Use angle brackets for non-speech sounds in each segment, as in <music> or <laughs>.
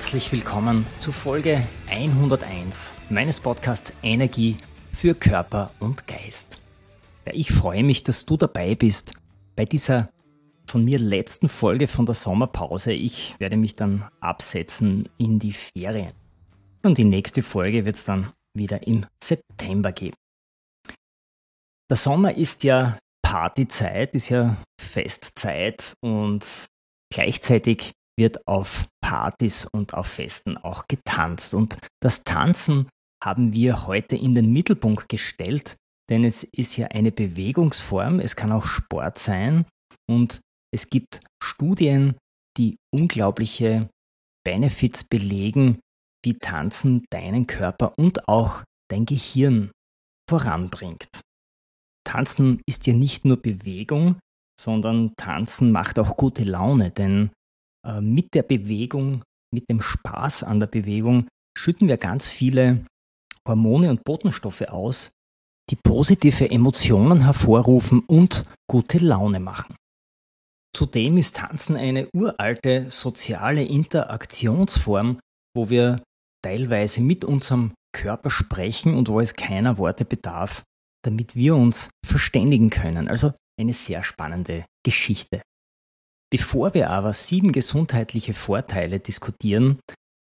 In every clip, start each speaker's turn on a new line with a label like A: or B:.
A: Herzlich willkommen zu Folge 101 meines Podcasts Energie für Körper und Geist. Ja, ich freue mich, dass du dabei bist bei dieser von mir letzten Folge von der Sommerpause. Ich werde mich dann absetzen in die Ferien. Und die nächste Folge wird es dann wieder im September geben. Der Sommer ist ja Partyzeit, ist ja Festzeit und gleichzeitig wird auf Partys und auf Festen auch getanzt. Und das Tanzen haben wir heute in den Mittelpunkt gestellt, denn es ist ja eine Bewegungsform, es kann auch Sport sein und es gibt Studien, die unglaubliche Benefits belegen, wie Tanzen deinen Körper und auch dein Gehirn voranbringt. Tanzen ist ja nicht nur Bewegung, sondern Tanzen macht auch gute Laune, denn äh, mit der Bewegung, mit dem Spaß an der Bewegung schütten wir ganz viele Hormone und Botenstoffe aus, die positive Emotionen hervorrufen und gute Laune machen. Zudem ist Tanzen eine uralte soziale Interaktionsform, wo wir teilweise mit unserem Körper sprechen und wo es keiner Worte bedarf, damit wir uns verständigen können. Also eine sehr spannende Geschichte. Bevor wir aber sieben gesundheitliche Vorteile diskutieren,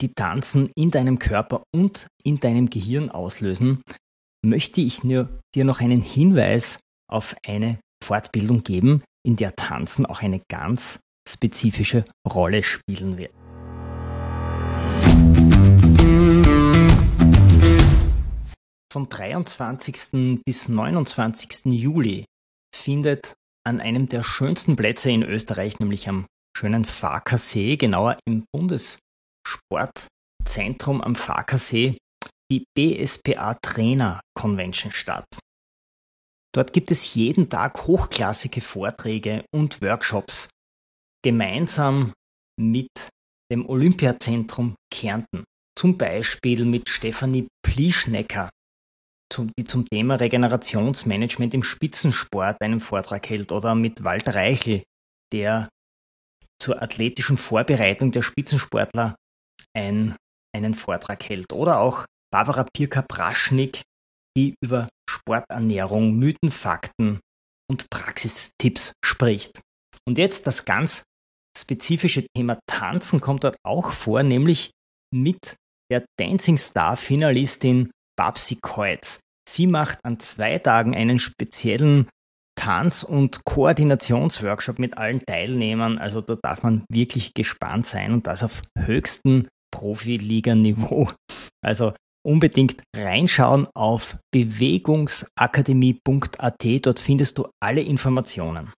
A: die Tanzen in deinem Körper und in deinem Gehirn auslösen, möchte ich dir noch einen Hinweis auf eine Fortbildung geben, in der Tanzen auch eine ganz spezifische Rolle spielen wird. Vom 23. bis 29. Juli findet an einem der schönsten Plätze in Österreich, nämlich am schönen Farkersee, genauer im Bundessportzentrum am Farkersee, die BSPA Trainer Convention statt. Dort gibt es jeden Tag hochklassige Vorträge und Workshops gemeinsam mit dem Olympiazentrum Kärnten. Zum Beispiel mit Stefanie Plischnecker, die zum Thema Regenerationsmanagement im Spitzensport einen Vortrag hält oder mit Walter Reichel, der zur athletischen Vorbereitung der Spitzensportler ein, einen Vortrag hält. Oder auch Barbara Pirka-Praschnik, die über Sporternährung, Mythen, Fakten und Praxistipps spricht. Und jetzt das ganz spezifische Thema Tanzen kommt dort auch vor, nämlich mit der Dancing Star Finalistin Babsi Kreuz. Sie macht an zwei Tagen einen speziellen Tanz- und Koordinationsworkshop mit allen Teilnehmern. Also da darf man wirklich gespannt sein und das auf höchstem Profiliga-Niveau. Also unbedingt reinschauen auf bewegungsakademie.at. Dort findest du alle Informationen.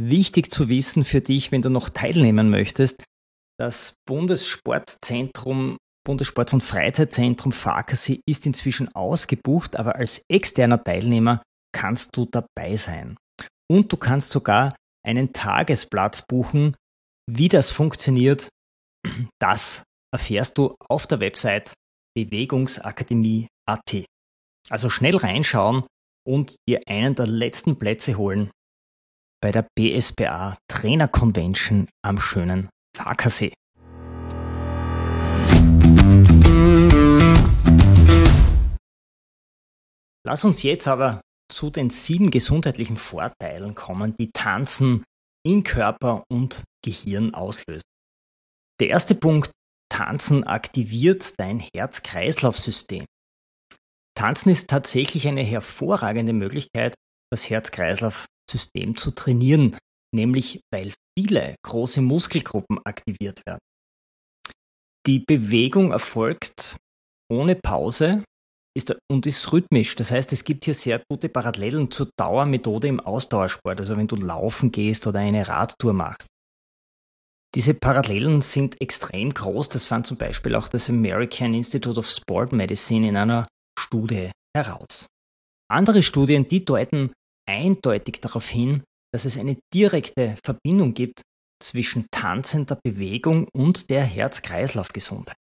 A: Wichtig zu wissen für dich, wenn du noch teilnehmen möchtest, das Bundessportzentrum Bundessports- und Freizeitzentrum Farkasee ist inzwischen ausgebucht, aber als externer Teilnehmer kannst du dabei sein. Und du kannst sogar einen Tagesplatz buchen. Wie das funktioniert, <clears throat> das erfährst du auf der Website bewegungsakademie.at. Also schnell reinschauen und dir einen der letzten Plätze holen bei der BSBA Trainer Convention am schönen Farkasee. Lass uns jetzt aber zu den sieben gesundheitlichen Vorteilen kommen, die Tanzen in Körper und Gehirn auslösen. Der erste Punkt, Tanzen aktiviert dein Herz-Kreislauf-System. Tanzen ist tatsächlich eine hervorragende Möglichkeit, das Herz-Kreislauf-System zu trainieren, nämlich weil viele große Muskelgruppen aktiviert werden. Die Bewegung erfolgt ohne Pause ist, und ist rhythmisch. Das heißt, es gibt hier sehr gute Parallelen zur Dauermethode im Ausdauersport, also wenn du laufen gehst oder eine Radtour machst. Diese Parallelen sind extrem groß. Das fand zum Beispiel auch das American Institute of Sport Medicine in einer Studie heraus. Andere Studien, die deuten eindeutig darauf hin, dass es eine direkte Verbindung gibt zwischen tanzender Bewegung und der Herz-Kreislauf-Gesundheit.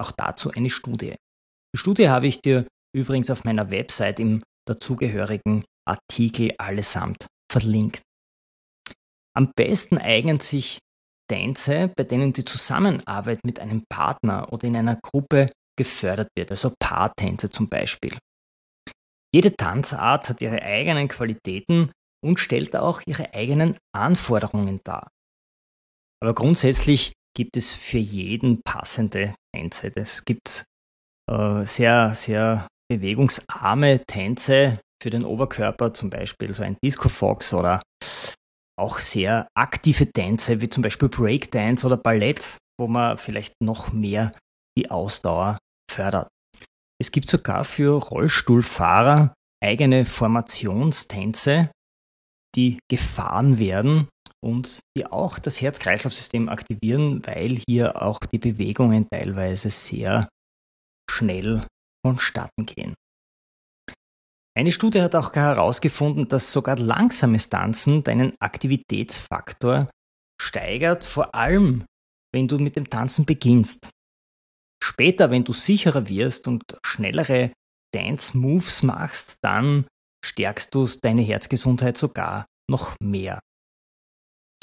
A: Auch dazu eine Studie. Die Studie habe ich dir übrigens auf meiner Website im dazugehörigen Artikel allesamt verlinkt. Am besten eignen sich Tänze, bei denen die Zusammenarbeit mit einem Partner oder in einer Gruppe gefördert wird, also Paartänze zum Beispiel. Jede Tanzart hat ihre eigenen Qualitäten und stellt auch ihre eigenen Anforderungen dar. Aber grundsätzlich gibt es für jeden passende Tänze. Es gibt äh, sehr, sehr bewegungsarme Tänze für den Oberkörper, zum Beispiel so ein Disco Fox oder auch sehr aktive Tänze wie zum Beispiel Breakdance oder Ballett, wo man vielleicht noch mehr die Ausdauer fördert. Es gibt sogar für Rollstuhlfahrer eigene Formationstänze, die gefahren werden und die auch das Herz-Kreislauf-System aktivieren, weil hier auch die Bewegungen teilweise sehr schnell vonstatten gehen. Eine Studie hat auch herausgefunden, dass sogar langsames Tanzen deinen Aktivitätsfaktor steigert, vor allem wenn du mit dem Tanzen beginnst. Später, wenn du sicherer wirst und schnellere Dance-Moves machst, dann stärkst du deine Herzgesundheit sogar noch mehr.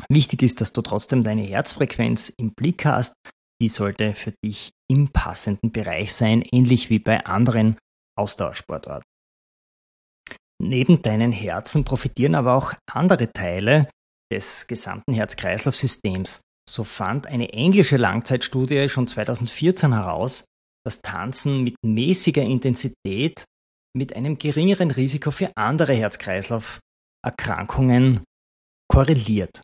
A: Wichtig ist, dass du trotzdem deine Herzfrequenz im Blick hast. Die sollte für dich im passenden Bereich sein, ähnlich wie bei anderen Ausdauersportarten. Neben deinen Herzen profitieren aber auch andere Teile des gesamten Herz-Kreislauf-Systems. So fand eine englische Langzeitstudie schon 2014 heraus, dass Tanzen mit mäßiger Intensität mit einem geringeren Risiko für andere Herz-Kreislauf-Erkrankungen korreliert.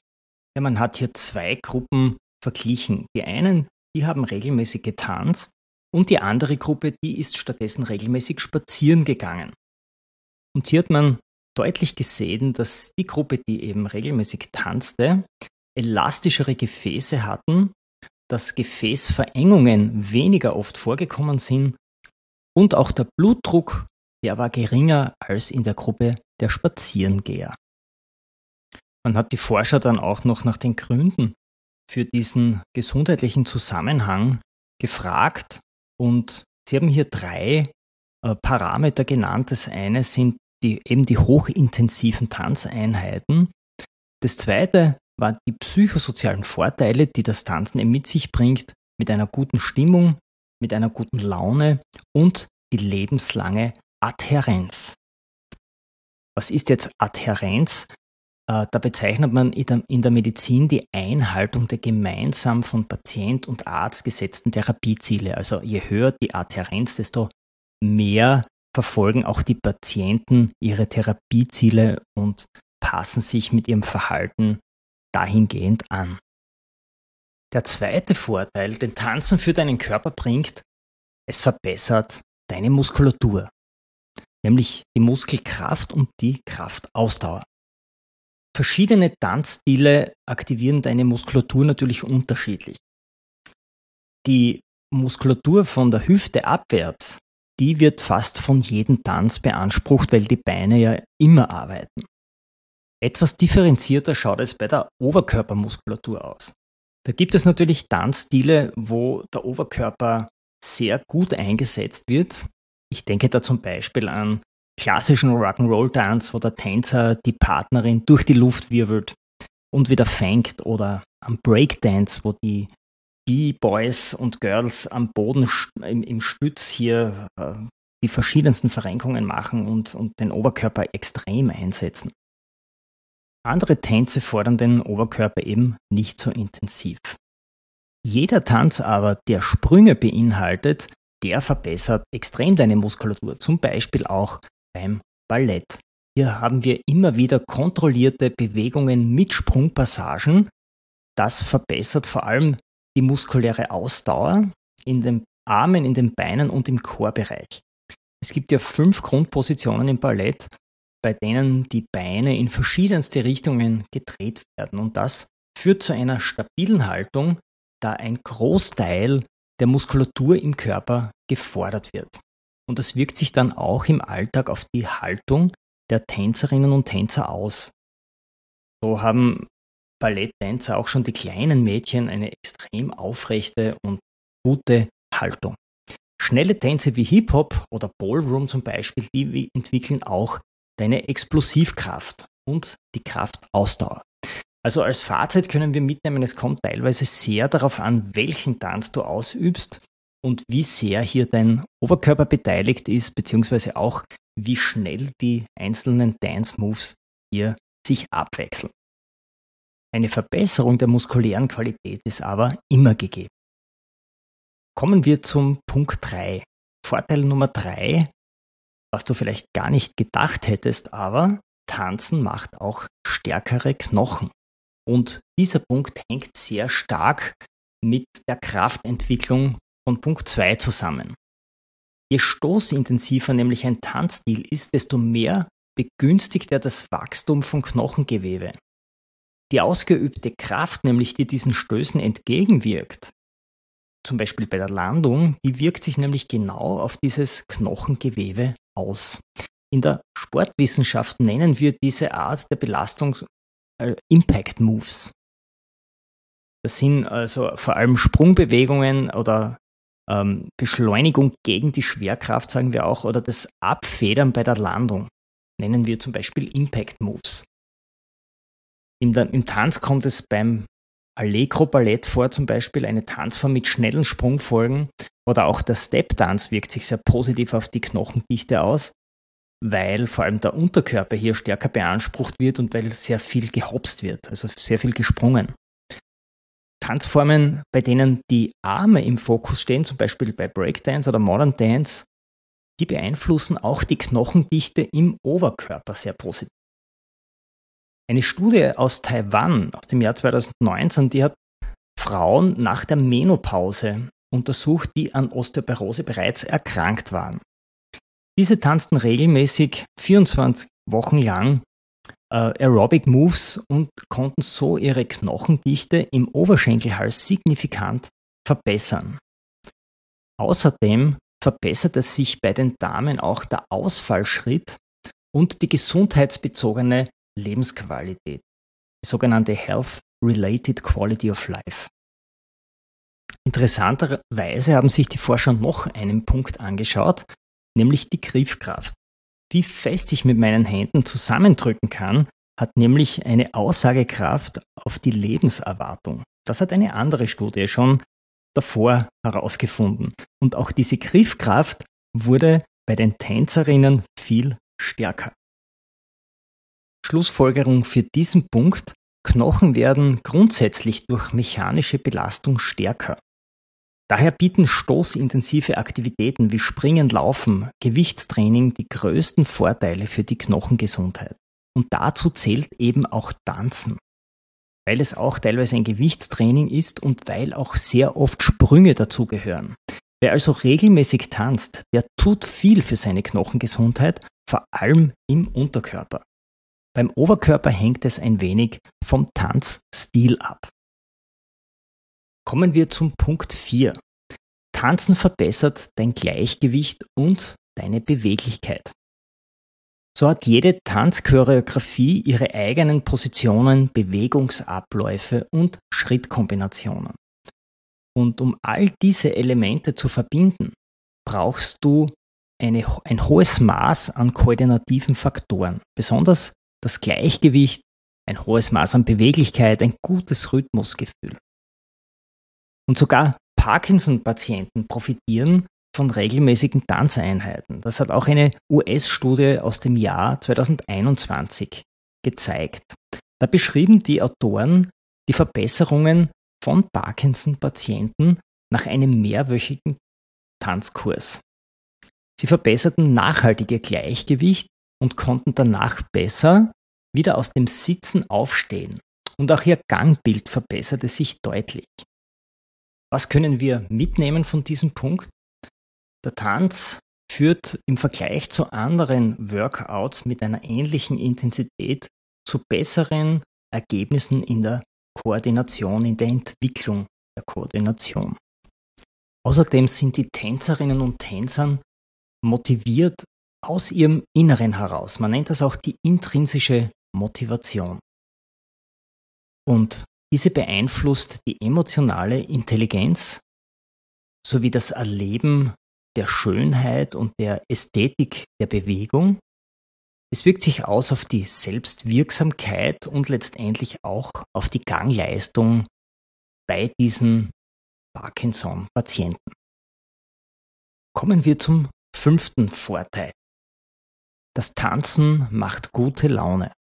A: Ja, man hat hier zwei Gruppen verglichen. Die einen, die haben regelmäßig getanzt und die andere Gruppe, die ist stattdessen regelmäßig spazieren gegangen. Und hier hat man deutlich gesehen, dass die Gruppe, die eben regelmäßig tanzte, elastischere Gefäße hatten, dass Gefäßverengungen weniger oft vorgekommen sind und auch der Blutdruck, der war geringer als in der Gruppe der Spazierengeher. Man hat die Forscher dann auch noch nach den Gründen für diesen gesundheitlichen Zusammenhang gefragt und sie haben hier drei äh, Parameter genannt. Das eine sind die, eben die hochintensiven Tanzeinheiten. Das zweite waren die psychosozialen Vorteile, die das Tanzen eben mit sich bringt, mit einer guten Stimmung, mit einer guten Laune und die lebenslange Adhärenz. Was ist jetzt Adhärenz? Äh, da bezeichnet man in der Medizin die Einhaltung der gemeinsam von Patient und Arzt gesetzten Therapieziele. Also je höher die Adhärenz, desto mehr verfolgen auch die Patienten ihre Therapieziele und passen sich mit ihrem Verhalten dahingehend an. Der zweite Vorteil, den Tanzen für deinen Körper bringt, es verbessert deine Muskulatur, nämlich die Muskelkraft und die Kraftausdauer. Verschiedene Tanzstile aktivieren deine Muskulatur natürlich unterschiedlich. Die Muskulatur von der Hüfte abwärts die wird fast von jedem Tanz beansprucht, weil die Beine ja immer arbeiten. Etwas differenzierter schaut es bei der Oberkörpermuskulatur aus. Da gibt es natürlich Tanzstile, wo der Oberkörper sehr gut eingesetzt wird. Ich denke da zum Beispiel an klassischen Rock'n'Roll-Tanz, wo der Tänzer die Partnerin durch die Luft wirbelt und wieder fängt oder am Breakdance, wo die die Boys und Girls am Boden im, im Stütz hier äh, die verschiedensten Verrenkungen machen und, und den Oberkörper extrem einsetzen. Andere Tänze fordern den Oberkörper eben nicht so intensiv. Jeder Tanz aber, der Sprünge beinhaltet, der verbessert extrem deine Muskulatur, zum Beispiel auch beim Ballett. Hier haben wir immer wieder kontrollierte Bewegungen mit Sprungpassagen. Das verbessert vor allem die muskuläre Ausdauer in den Armen, in den Beinen und im Chorbereich. Es gibt ja fünf Grundpositionen im Ballett, bei denen die Beine in verschiedenste Richtungen gedreht werden. Und das führt zu einer stabilen Haltung, da ein Großteil der Muskulatur im Körper gefordert wird. Und das wirkt sich dann auch im Alltag auf die Haltung der Tänzerinnen und Tänzer aus. So haben Balletttänzer, auch schon die kleinen Mädchen, eine extrem aufrechte und gute Haltung. Schnelle Tänze wie Hip-Hop oder Ballroom zum Beispiel, die entwickeln auch deine Explosivkraft und die Kraftausdauer. Also als Fazit können wir mitnehmen, es kommt teilweise sehr darauf an, welchen Tanz du ausübst und wie sehr hier dein Oberkörper beteiligt ist, beziehungsweise auch wie schnell die einzelnen Dance Moves hier sich abwechseln. Eine Verbesserung der muskulären Qualität ist aber immer gegeben. Kommen wir zum Punkt 3. Vorteil Nummer 3, was du vielleicht gar nicht gedacht hättest, aber Tanzen macht auch stärkere Knochen. Und dieser Punkt hängt sehr stark mit der Kraftentwicklung von Punkt 2 zusammen. Je stoßintensiver nämlich ein Tanzstil ist, desto mehr begünstigt er das Wachstum von Knochengewebe. Die ausgeübte Kraft, nämlich die diesen Stößen entgegenwirkt, zum Beispiel bei der Landung, die wirkt sich nämlich genau auf dieses Knochengewebe aus. In der Sportwissenschaft nennen wir diese Art der Belastung äh, Impact Moves. Das sind also vor allem Sprungbewegungen oder ähm, Beschleunigung gegen die Schwerkraft, sagen wir auch, oder das Abfedern bei der Landung. Nennen wir zum Beispiel Impact Moves. Im, Im Tanz kommt es beim Allegro Ballett vor, zum Beispiel eine Tanzform mit schnellen Sprungfolgen oder auch der Step-Tanz wirkt sich sehr positiv auf die Knochendichte aus, weil vor allem der Unterkörper hier stärker beansprucht wird und weil sehr viel gehopst wird, also sehr viel gesprungen. Tanzformen, bei denen die Arme im Fokus stehen, zum Beispiel bei Breakdance oder Modern Dance, die beeinflussen auch die Knochendichte im Oberkörper sehr positiv. Eine Studie aus Taiwan aus dem Jahr 2019, die hat Frauen nach der Menopause untersucht, die an Osteoporose bereits erkrankt waren. Diese tanzten regelmäßig 24 Wochen lang äh, Aerobic Moves und konnten so ihre Knochendichte im Oberschenkelhals signifikant verbessern. Außerdem verbesserte sich bei den Damen auch der Ausfallschritt und die gesundheitsbezogene Lebensqualität, die sogenannte Health-Related Quality of Life. Interessanterweise haben sich die Forscher noch einen Punkt angeschaut, nämlich die Griffkraft. Wie fest ich mit meinen Händen zusammendrücken kann, hat nämlich eine Aussagekraft auf die Lebenserwartung. Das hat eine andere Studie schon davor herausgefunden. Und auch diese Griffkraft wurde bei den Tänzerinnen viel stärker. Schlussfolgerung für diesen Punkt, Knochen werden grundsätzlich durch mechanische Belastung stärker. Daher bieten stoßintensive Aktivitäten wie Springen, Laufen, Gewichtstraining die größten Vorteile für die Knochengesundheit. Und dazu zählt eben auch Tanzen. Weil es auch teilweise ein Gewichtstraining ist und weil auch sehr oft Sprünge dazugehören. Wer also regelmäßig tanzt, der tut viel für seine Knochengesundheit, vor allem im Unterkörper. Beim Oberkörper hängt es ein wenig vom Tanzstil ab. Kommen wir zum Punkt 4. Tanzen verbessert dein Gleichgewicht und deine Beweglichkeit. So hat jede Tanzchoreografie ihre eigenen Positionen, Bewegungsabläufe und Schrittkombinationen. Und um all diese Elemente zu verbinden, brauchst du eine, ein hohes Maß an koordinativen Faktoren, besonders das Gleichgewicht, ein hohes Maß an Beweglichkeit, ein gutes Rhythmusgefühl. Und sogar Parkinson-Patienten profitieren von regelmäßigen Tanzeinheiten. Das hat auch eine US-Studie aus dem Jahr 2021 gezeigt. Da beschrieben die Autoren die Verbesserungen von Parkinson-Patienten nach einem mehrwöchigen Tanzkurs. Sie verbesserten nachhaltig ihr Gleichgewicht und konnten danach besser wieder aus dem Sitzen aufstehen. Und auch ihr Gangbild verbesserte sich deutlich. Was können wir mitnehmen von diesem Punkt? Der Tanz führt im Vergleich zu anderen Workouts mit einer ähnlichen Intensität zu besseren Ergebnissen in der Koordination, in der Entwicklung der Koordination. Außerdem sind die Tänzerinnen und Tänzer motiviert aus ihrem Inneren heraus. Man nennt das auch die intrinsische Motivation. Und diese beeinflusst die emotionale Intelligenz sowie das Erleben der Schönheit und der Ästhetik der Bewegung. Es wirkt sich aus auf die Selbstwirksamkeit und letztendlich auch auf die Gangleistung bei diesen Parkinson-Patienten. Kommen wir zum fünften Vorteil. Das Tanzen macht gute Laune.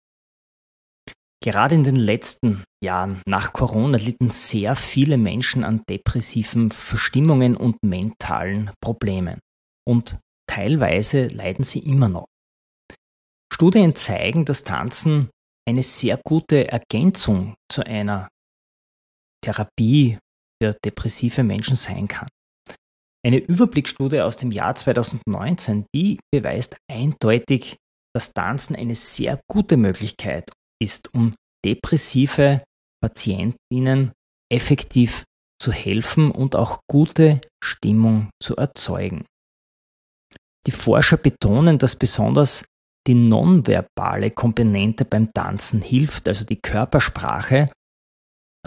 A: Gerade in den letzten Jahren nach Corona litten sehr viele Menschen an depressiven Verstimmungen und mentalen Problemen. Und teilweise leiden sie immer noch. Studien zeigen, dass Tanzen eine sehr gute Ergänzung zu einer Therapie für depressive Menschen sein kann. Eine Überblicksstudie aus dem Jahr 2019, die beweist eindeutig, dass Tanzen eine sehr gute Möglichkeit ist, um depressive Patientinnen effektiv zu helfen und auch gute Stimmung zu erzeugen. Die Forscher betonen, dass besonders die nonverbale Komponente beim Tanzen hilft, also die Körpersprache,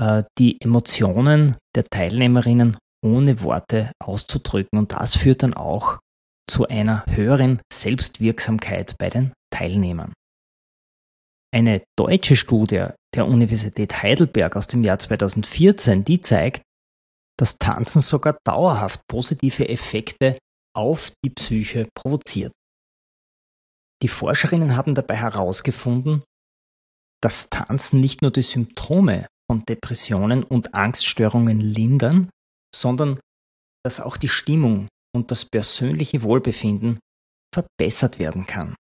A: äh, die Emotionen der Teilnehmerinnen ohne Worte auszudrücken. Und das führt dann auch zu einer höheren Selbstwirksamkeit bei den Teilnehmern. Eine deutsche Studie der Universität Heidelberg aus dem Jahr 2014, die zeigt, dass Tanzen sogar dauerhaft positive Effekte auf die Psyche provoziert. Die Forscherinnen haben dabei herausgefunden, dass Tanzen nicht nur die Symptome von Depressionen und Angststörungen lindern, sondern dass auch die Stimmung und das persönliche Wohlbefinden verbessert werden kann.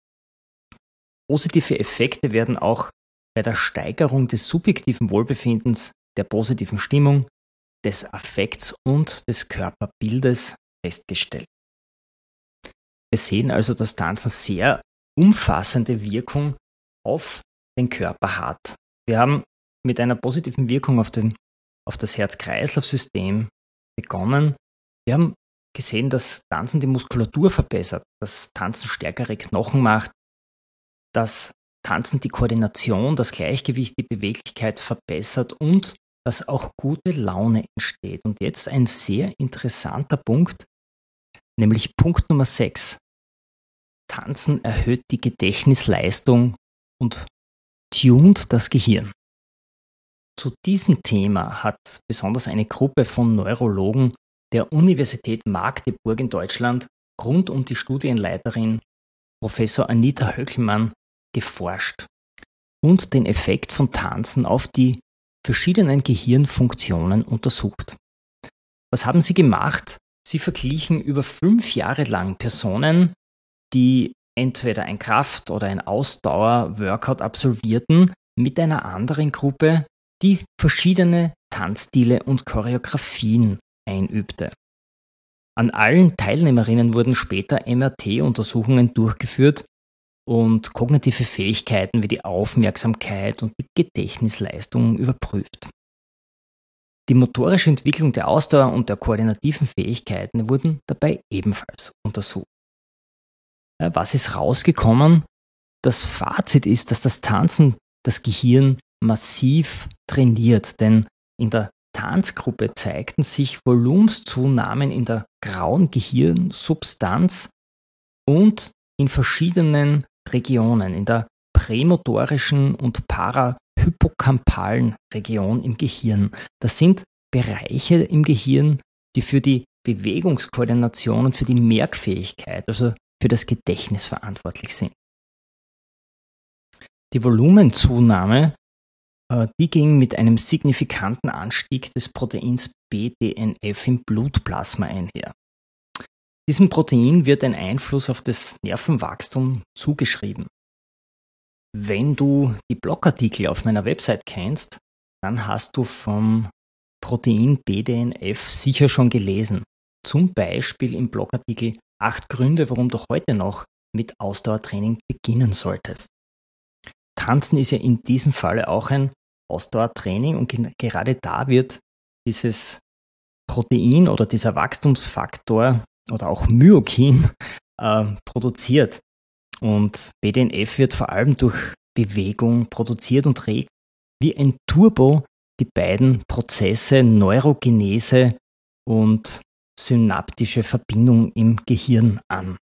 A: Positive Effekte werden auch bei der Steigerung des subjektiven Wohlbefindens, der positiven Stimmung, des Affekts und des Körperbildes festgestellt. Wir sehen also, dass Tanzen sehr umfassende Wirkung auf den Körper hat. Wir haben mit einer positiven Wirkung auf, den, auf das Herz-Kreislauf-System begonnen. Wir haben gesehen, dass Tanzen die Muskulatur verbessert, dass Tanzen stärkere Knochen macht, dass Tanzen die Koordination, das Gleichgewicht, die Beweglichkeit verbessert und dass auch gute Laune entsteht. Und jetzt ein sehr interessanter Punkt, nämlich Punkt Nummer 6. Tanzen erhöht die Gedächtnisleistung und tunt das Gehirn. Zu diesem Thema hat besonders eine Gruppe von Neurologen der Universität Magdeburg in Deutschland rund um die Studienleiterin Professor Anita Höckelmann geforscht und den Effekt von Tanzen auf die verschiedenen Gehirnfunktionen untersucht. Was haben sie gemacht? Sie verglichen über fünf Jahre lang Personen, die entweder ein Kraft- oder ein Ausdauer-Workout absolvierten, mit einer anderen Gruppe, die verschiedene Tanzstile und Choreografien einübte. An allen Teilnehmerinnen wurden später MRT-Untersuchungen durchgeführt und kognitive Fähigkeiten wie die Aufmerksamkeit und die Gedächtnisleistung überprüft. Die motorische Entwicklung der Ausdauer und der koordinativen Fähigkeiten wurden dabei ebenfalls untersucht. Was ist rausgekommen? Das Fazit ist, dass das Tanzen das Gehirn massiv trainiert, denn in der Tanzgruppe zeigten sich Volumenszunahmen in der grauen Gehirnsubstanz und in verschiedenen Regionen, in der prämotorischen und parahypokampalen Region im Gehirn. Das sind Bereiche im Gehirn, die für die Bewegungskoordination und für die Merkfähigkeit, also für das Gedächtnis verantwortlich sind. Die Volumenzunahme, äh, die ging mit einem signifikanten Anstieg des Proteins BDNF im Blutplasma einher. Diesem Protein wird ein Einfluss auf das Nervenwachstum zugeschrieben. Wenn du die Blogartikel auf meiner Website kennst, dann hast du vom Protein BDNF sicher schon gelesen. Zum Beispiel im Blogartikel acht Gründe, warum du heute noch mit Ausdauertraining beginnen solltest. Tanzen ist ja in diesem Falle auch ein Ausdauertraining und gerade da wird dieses Protein oder dieser Wachstumsfaktor oder auch Myokin äh, produziert. Und BDNF wird vor allem durch Bewegung produziert und regt wie ein Turbo die beiden Prozesse Neurogenese und synaptische Verbindung im Gehirn an.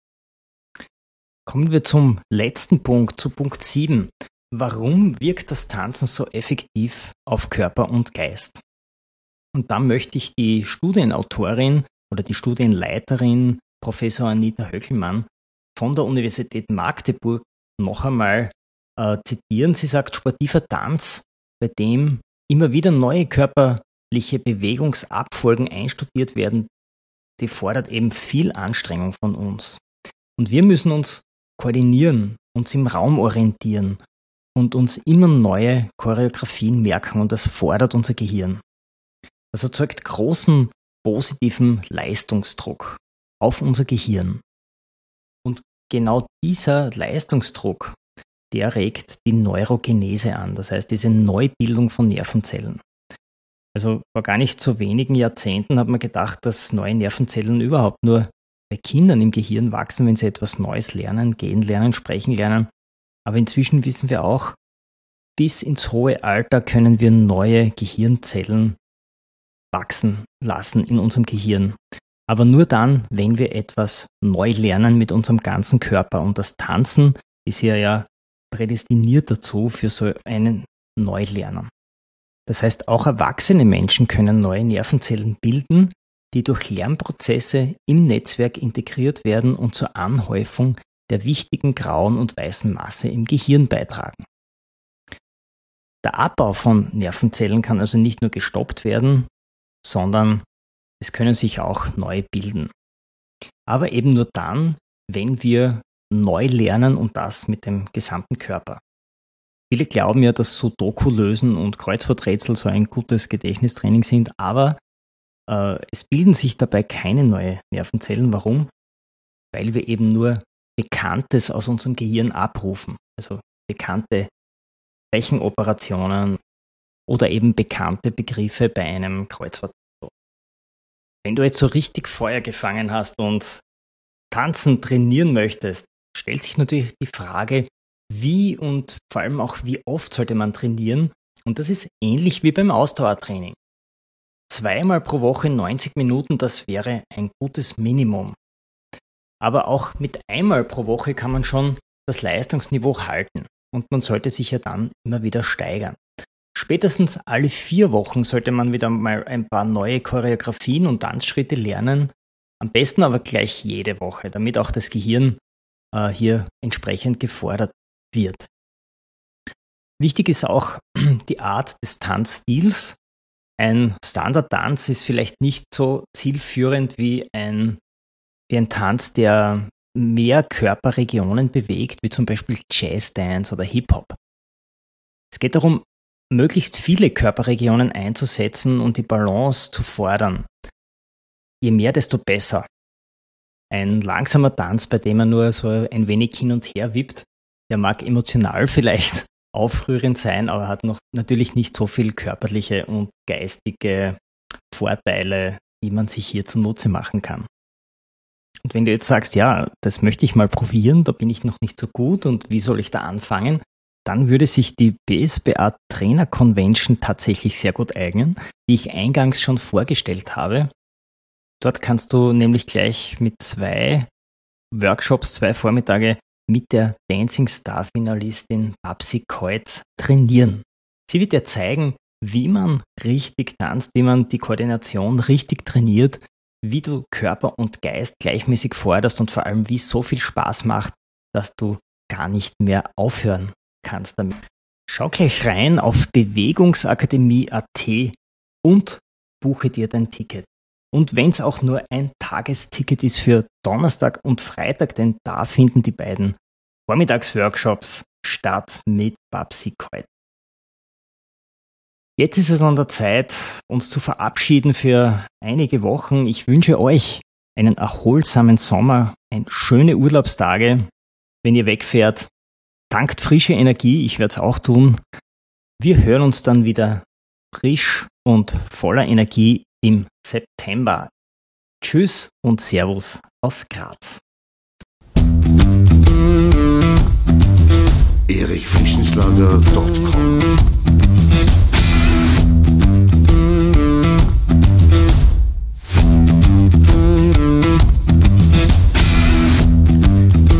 A: Kommen wir zum letzten Punkt, zu Punkt 7. Warum wirkt das Tanzen so effektiv auf Körper und Geist? Und da möchte ich die Studienautorin oder die Studienleiterin Professor Anita Höckelmann von der Universität Magdeburg noch einmal äh, zitieren. Sie sagt, sportiver Tanz, bei dem immer wieder neue körperliche Bewegungsabfolgen einstudiert werden, die fordert eben viel Anstrengung von uns. Und wir müssen uns koordinieren, uns im Raum orientieren und uns immer neue Choreografien merken und das fordert unser Gehirn. Das erzeugt großen positiven Leistungsdruck auf unser Gehirn. Und genau dieser Leistungsdruck, der regt die Neurogenese an, das heißt diese Neubildung von Nervenzellen. Also vor gar nicht so wenigen Jahrzehnten hat man gedacht, dass neue Nervenzellen überhaupt nur bei Kindern im Gehirn wachsen, wenn sie etwas Neues lernen, gehen lernen, sprechen lernen. Aber inzwischen wissen wir auch, bis ins hohe Alter können wir neue Gehirnzellen wachsen lassen in unserem Gehirn. Aber nur dann, wenn wir etwas neu lernen mit unserem ganzen Körper. Und das Tanzen ist ja ja prädestiniert dazu für so einen Neulernen. Das heißt, auch erwachsene Menschen können neue Nervenzellen bilden, die durch Lernprozesse im Netzwerk integriert werden und zur Anhäufung der wichtigen grauen und weißen Masse im Gehirn beitragen. Der Abbau von Nervenzellen kann also nicht nur gestoppt werden, sondern es können sich auch neu bilden. Aber eben nur dann, wenn wir neu lernen und das mit dem gesamten Körper. Viele glauben ja, dass Sudoku lösen und Kreuzworträtsel so ein gutes Gedächtnistraining sind, aber äh, es bilden sich dabei keine neuen Nervenzellen. Warum? Weil wir eben nur Bekanntes aus unserem Gehirn abrufen. Also bekannte Rechenoperationen oder eben bekannte Begriffe bei einem Kreuzwort. Wenn du jetzt so richtig Feuer gefangen hast und tanzen trainieren möchtest, stellt sich natürlich die Frage, wie und vor allem auch wie oft sollte man trainieren. Und das ist ähnlich wie beim Ausdauertraining. Zweimal pro Woche 90 Minuten, das wäre ein gutes Minimum. Aber auch mit einmal pro Woche kann man schon das Leistungsniveau halten und man sollte sich ja dann immer wieder steigern. Spätestens alle vier Wochen sollte man wieder mal ein paar neue Choreografien und Tanzschritte lernen. Am besten aber gleich jede Woche, damit auch das Gehirn äh, hier entsprechend gefordert wird. Wichtig ist auch <clears throat> die Art des Tanzstils. Ein Standard-Tanz ist vielleicht nicht so zielführend wie ein, wie ein Tanz, der mehr Körperregionen bewegt, wie zum Beispiel Jazz-Dance oder Hip-Hop. Es geht darum, möglichst viele Körperregionen einzusetzen und die Balance zu fordern. Je mehr, desto besser. Ein langsamer Tanz, bei dem man nur so ein wenig hin und her wippt, der mag emotional <laughs> vielleicht aufrührend sein, aber hat noch natürlich nicht so viel körperliche und geistige Vorteile, die man sich hier zunutze machen kann. Und wenn du jetzt sagst, ja, das möchte ich mal probieren, da bin ich noch nicht so gut und wie soll ich da anfangen, dann würde sich die BSBA Trainer Convention tatsächlich sehr gut eignen, die ich eingangs schon vorgestellt habe. Dort kannst du nämlich gleich mit zwei Workshops, zwei Vormittage mit der Dancing Star Finalistin Babsi Kreuz trainieren. Sie wird dir zeigen, wie man richtig tanzt, wie man die Koordination richtig trainiert, wie du Körper und Geist gleichmäßig forderst und vor allem, wie es so viel Spaß macht, dass du gar nicht mehr aufhören kannst damit. Schau gleich rein auf bewegungsakademie.at und buche dir dein Ticket. Und wenn es auch nur ein Tagesticket ist für Donnerstag und Freitag, denn da finden die beiden Vormittagsworkshops statt mit Babsi Kreuz. Jetzt ist es an der Zeit, uns zu verabschieden für einige Wochen. Ich wünsche euch einen erholsamen Sommer, ein schöne Urlaubstage. Wenn ihr wegfährt, tankt frische Energie, ich werde es auch tun. Wir hören uns dann wieder frisch und voller Energie im September. Tschüss und Servus aus Graz.
B: erichfrischenschlager.com